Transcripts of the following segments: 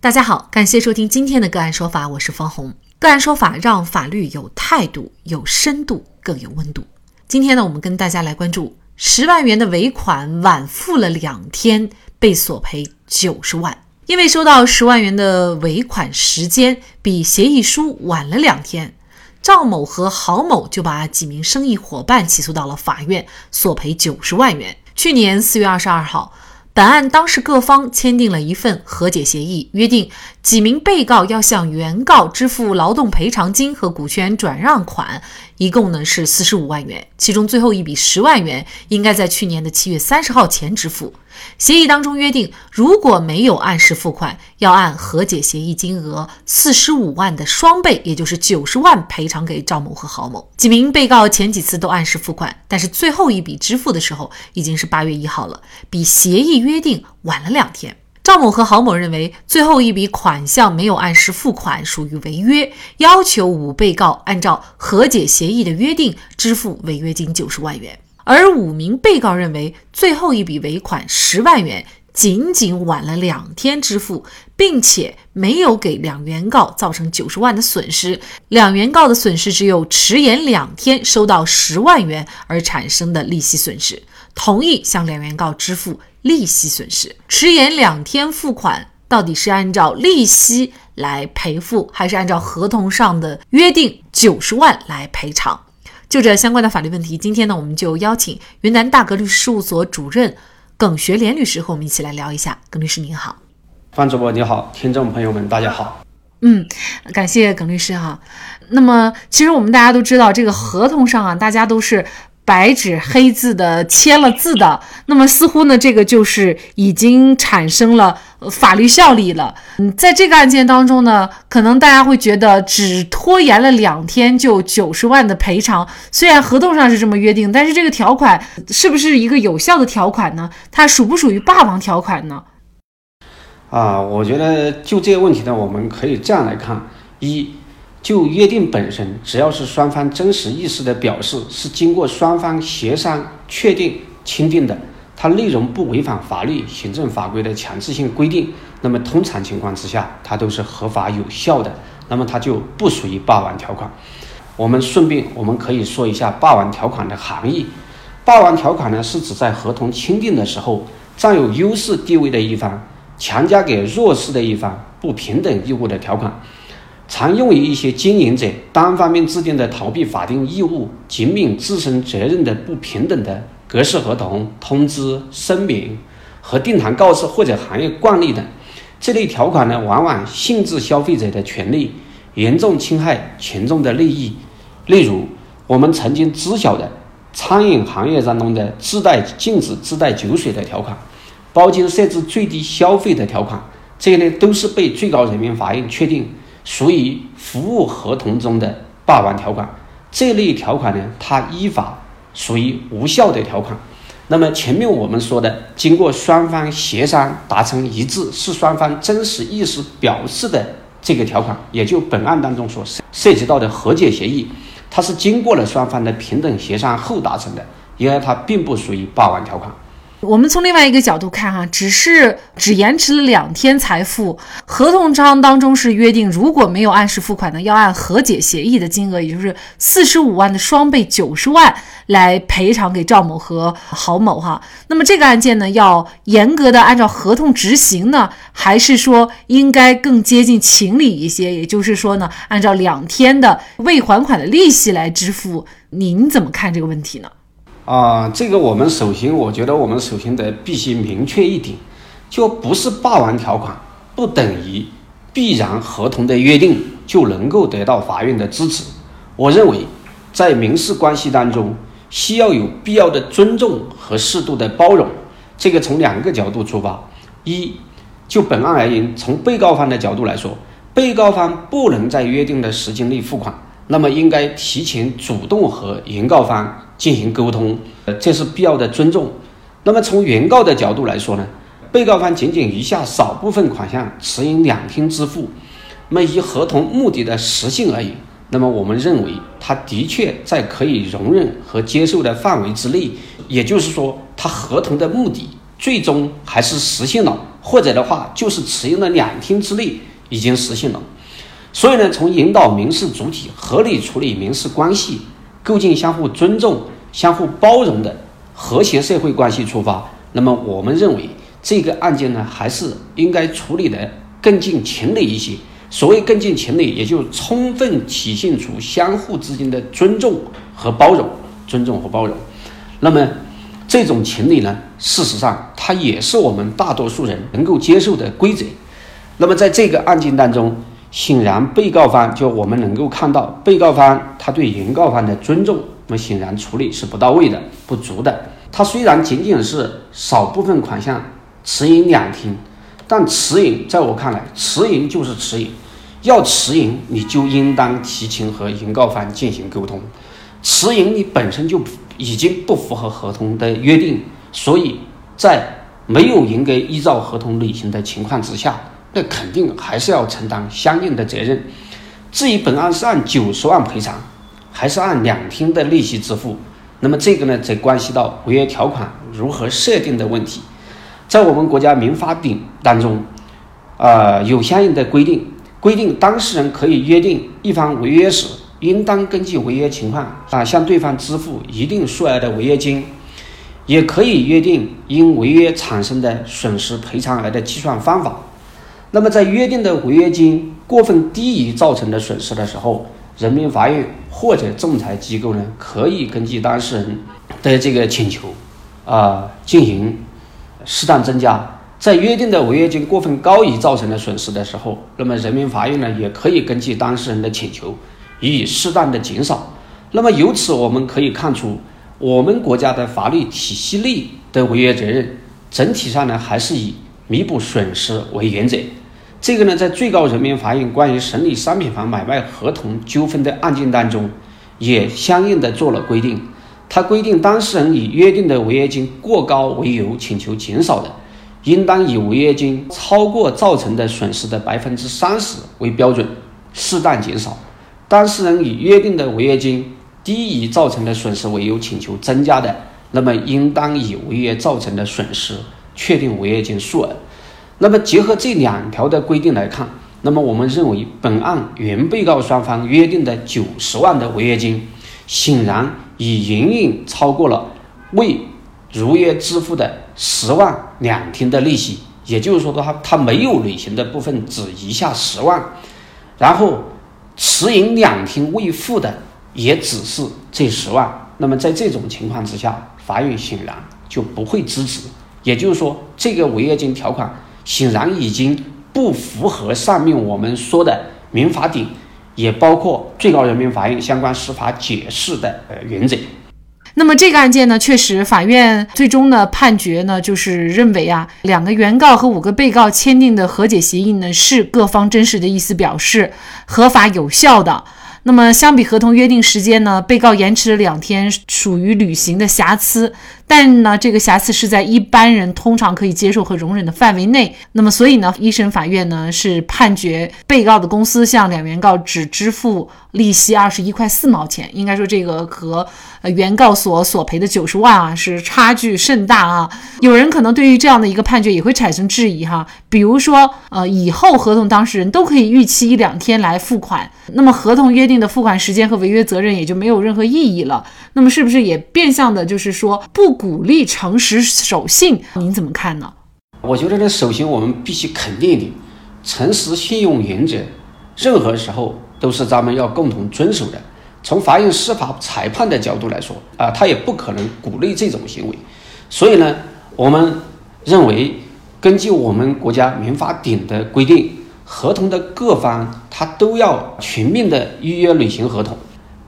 大家好，感谢收听今天的个案说法，我是方红。个案说法让法律有态度、有深度、更有温度。今天呢，我们跟大家来关注十万元的尾款晚付了两天，被索赔九十万。因为收到十万元的尾款时间比协议书晚了两天，赵某和郝某就把几名生意伙伴起诉到了法院，索赔九十万元。去年四月二十二号。本案当事各方签订了一份和解协议，约定几名被告要向原告支付劳动赔偿金和股权转让款，一共呢是四十五万元，其中最后一笔十万元应该在去年的七月三十号前支付。协议当中约定，如果没有按时付款，要按和解协议金额四十五万的双倍，也就是九十万赔偿给赵某和郝某。几名被告前几次都按时付款，但是最后一笔支付的时候已经是八月一号了，比协议约定晚了两天。赵某和郝某认为最后一笔款项没有按时付款属于违约，要求五被告按照和解协议的约定支付违约金九十万元。而五名被告认为，最后一笔尾款十万元仅仅晚了两天支付，并且没有给两原告造成九十万的损失。两原告的损失只有迟延两天收到十万元而产生的利息损失，同意向两原告支付利息损失。迟延两天付款，到底是按照利息来赔付，还是按照合同上的约定九十万来赔偿？就这相关的法律问题，今天呢，我们就邀请云南大格律师事务所主任耿学莲律师和我们一起来聊一下。耿律师您好，范主播你好，听众朋友们大家好。嗯，感谢耿律师哈。那么，其实我们大家都知道，这个合同上啊，大家都是。白纸黑字的签了字的，那么似乎呢，这个就是已经产生了法律效力了。嗯，在这个案件当中呢，可能大家会觉得只拖延了两天就九十万的赔偿，虽然合同上是这么约定，但是这个条款是不是一个有效的条款呢？它属不属于霸王条款呢？啊，我觉得就这个问题呢，我们可以这样来看：一。就约定本身，只要是双方真实意思的表示，是经过双方协商确定签订的，它内容不违反法律、行政法规的强制性规定，那么通常情况之下，它都是合法有效的，那么它就不属于霸王条款。我们顺便我们可以说一下霸王条款的含义。霸王条款呢，是指在合同签订的时候，占有优势地位的一方强加给弱势的一方不平等义务的条款。常用于一些经营者单方面制定的逃避法定义务、减免自身责任的不平等的格式合同、通知、声明和定堂告示或者行业惯例等。这类条款呢，往往限制消费者的权利，严重侵害群众的利益。例如，我们曾经知晓的餐饮行业当中的自带禁止自带酒水的条款，包间设置最低消费的条款，这些呢，都是被最高人民法院确定。属于服务合同中的霸王条款，这类条款呢，它依法属于无效的条款。那么前面我们说的，经过双方协商达成一致，是双方真实意思表示的这个条款，也就本案当中所涉涉及到的和解协议，它是经过了双方的平等协商后达成的，因而它并不属于霸王条款。我们从另外一个角度看哈，只是只延迟了两天才付，合同章当中是约定，如果没有按时付款呢，要按和解协议的金额，也就是四十五万的双倍九十万来赔偿给赵某和郝某哈。那么这个案件呢，要严格的按照合同执行呢，还是说应该更接近情理一些？也就是说呢，按照两天的未还款的利息来支付，您怎么看这个问题呢？啊，这个我们首先，我觉得我们首先得必须明确一点，就不是霸王条款，不等于必然合同的约定就能够得到法院的支持。我认为，在民事关系当中，需要有必要的尊重和适度的包容。这个从两个角度出发：一，就本案而言，从被告方的角度来说，被告方不能在约定的时间内付款，那么应该提前主动和原告方。进行沟通，呃，这是必要的尊重。那么从原告的角度来说呢，被告方仅仅余下少部分款项迟延两天支付，那么以合同目的的实性而言，那么我们认为他的确在可以容忍和接受的范围之内。也就是说，他合同的目的最终还是实现了，或者的话就是持有了两天之内已经实现了。所以呢，从引导民事主体合理处理民事关系，构建相互尊重、相互包容的和谐社会关系出发，那么我们认为这个案件呢，还是应该处理的更近情理一些。所谓更近情理，也就充分体现出相互之间的尊重和包容，尊重和包容。那么这种情理呢，事实上它也是我们大多数人能够接受的规则。那么在这个案件当中，显然被告方就我们能够看到，被告方他对原告方的尊重，那么显然处理是不到位的、不足的。他虽然仅仅是少部分款项迟银两天。但迟银在我看来，迟银就是迟银，要迟银你就应当提前和原告方进行沟通。迟银你本身就已经不符合合同的约定，所以在没有严格依照合同履行的情况之下，那肯定还是要承担相应的责任。至于本案是按九十万赔偿，还是按两天的利息支付，那么这个呢，则关系到违约条款如何设定的问题。在我们国家民法典当中，呃，有相应的规定，规定当事人可以约定一方违约时，应当根据违约情况啊向对方支付一定数额的违约金，也可以约定因违约产生的损失赔偿额的计算方法。那么在约定的违约金过分低于造成的损失的时候，人民法院或者仲裁机构呢，可以根据当事人的这个请求啊进行。适当增加，在约定的违约金过分高于造成的损失的时候，那么人民法院呢也可以根据当事人的请求予以适当的减少。那么由此我们可以看出，我们国家的法律体系内的违约责任整体上呢还是以弥补损失为原则。这个呢在最高人民法院关于审理商品房买卖合同纠纷的案件当中，也相应的做了规定。他规定，当事人以约定的违约金过高为由请求减少的，应当以违约金超过造成的损失的百分之三十为标准，适当减少；当事人以约定的违约金低于造成的损失为由请求增加的，那么应当以违约造成的损失确定违约金数额。那么结合这两条的规定来看，那么我们认为本案原被告双方约定的九十万的违约金，显然。已远远超过了未如约支付的十万两天的利息，也就是说，他他没有履行的部分只余下十万，然后迟银两天未付的也只是这十万。那么在这种情况之下，法院显然就不会支持，也就是说，这个违约金条款显然已经不符合上面我们说的民法典。也包括最高人民法院相关司法解释的呃原则。那么这个案件呢，确实法院最终的判决呢，就是认为啊，两个原告和五个被告签订的和解协议呢，是各方真实的意思表示，合法有效的。那么相比合同约定时间呢，被告延迟了两天，属于履行的瑕疵。但呢，这个瑕疵是在一般人通常可以接受和容忍的范围内。那么，所以呢，一审法院呢是判决被告的公司向两原告只支付利息二十一块四毛钱。应该说，这个和呃原告所索赔的九十万啊是差距甚大啊。有人可能对于这样的一个判决也会产生质疑哈，比如说呃以后合同当事人都可以逾期一两天来付款，那么合同约定的付款时间和违约责任也就没有任何意义了。那么是不是也变相的就是说不？鼓励诚实守信，您怎么看呢？我觉得这，首先我们必须肯定一点，诚实信用原则，任何时候都是咱们要共同遵守的。从法院司法裁判的角度来说，啊，他也不可能鼓励这种行为。所以呢，我们认为，根据我们国家民法典的规定，合同的各方他都要全面的预约履行合同。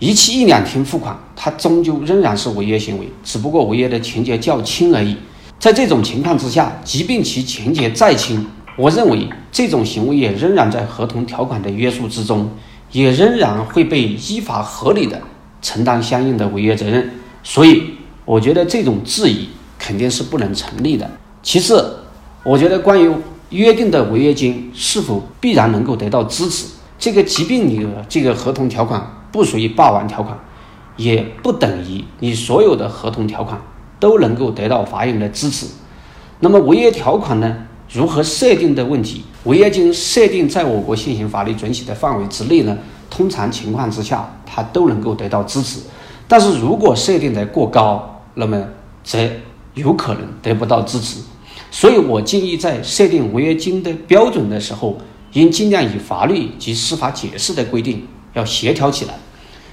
逾期一两天付款，它终究仍然是违约行为，只不过违约的情节较轻而已。在这种情况之下，即便其情节再轻，我认为这种行为也仍然在合同条款的约束之中，也仍然会被依法合理的承担相应的违约责任。所以，我觉得这种质疑肯定是不能成立的。其次，我觉得关于约定的违约金是否必然能够得到支持，这个即便你这个合同条款。不属于霸王条款，也不等于你所有的合同条款都能够得到法院的支持。那么违约条款呢，如何设定的问题，违约金设定在我国现行法律准许的范围之内呢？通常情况之下，它都能够得到支持。但是如果设定的过高，那么则有可能得不到支持。所以我建议在设定违约金的标准的时候，应尽量以法律及司法解释的规定要协调起来。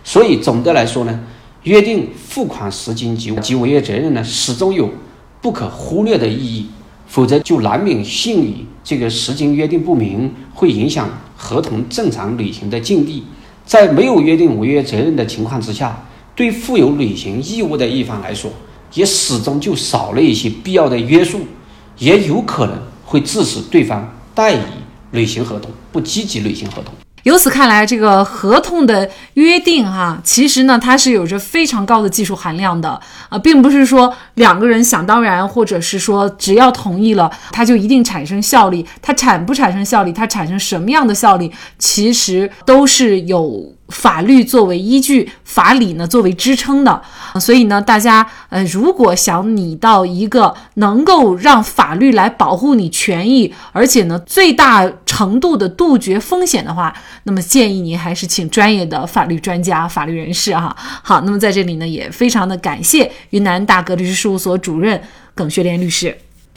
所以总的来说呢，约定付款时间及及违约责任呢，始终有不可忽略的意义。否则就难免信以这个时间约定不明，会影响合同正常履行的境地。在没有约定违约责任的情况之下，对负有履行义务的一方来说，也始终就少了一些必要的约束，也有可能会致使对方怠以履行合同，不积极履行合同。由此看来，这个合同的约定哈，其实呢，它是有着非常高的技术含量的啊，并不是说两个人想当然，或者是说只要同意了，它就一定产生效力。它产不产生效力，它产生什么样的效力，其实都是有。法律作为依据，法理呢作为支撑的，所以呢，大家呃，如果想你到一个能够让法律来保护你权益，而且呢最大程度的杜绝风险的话，那么建议您还是请专业的法律专家、法律人士哈。好，那么在这里呢，也非常的感谢云南大格律师事务所主任耿学莲律师。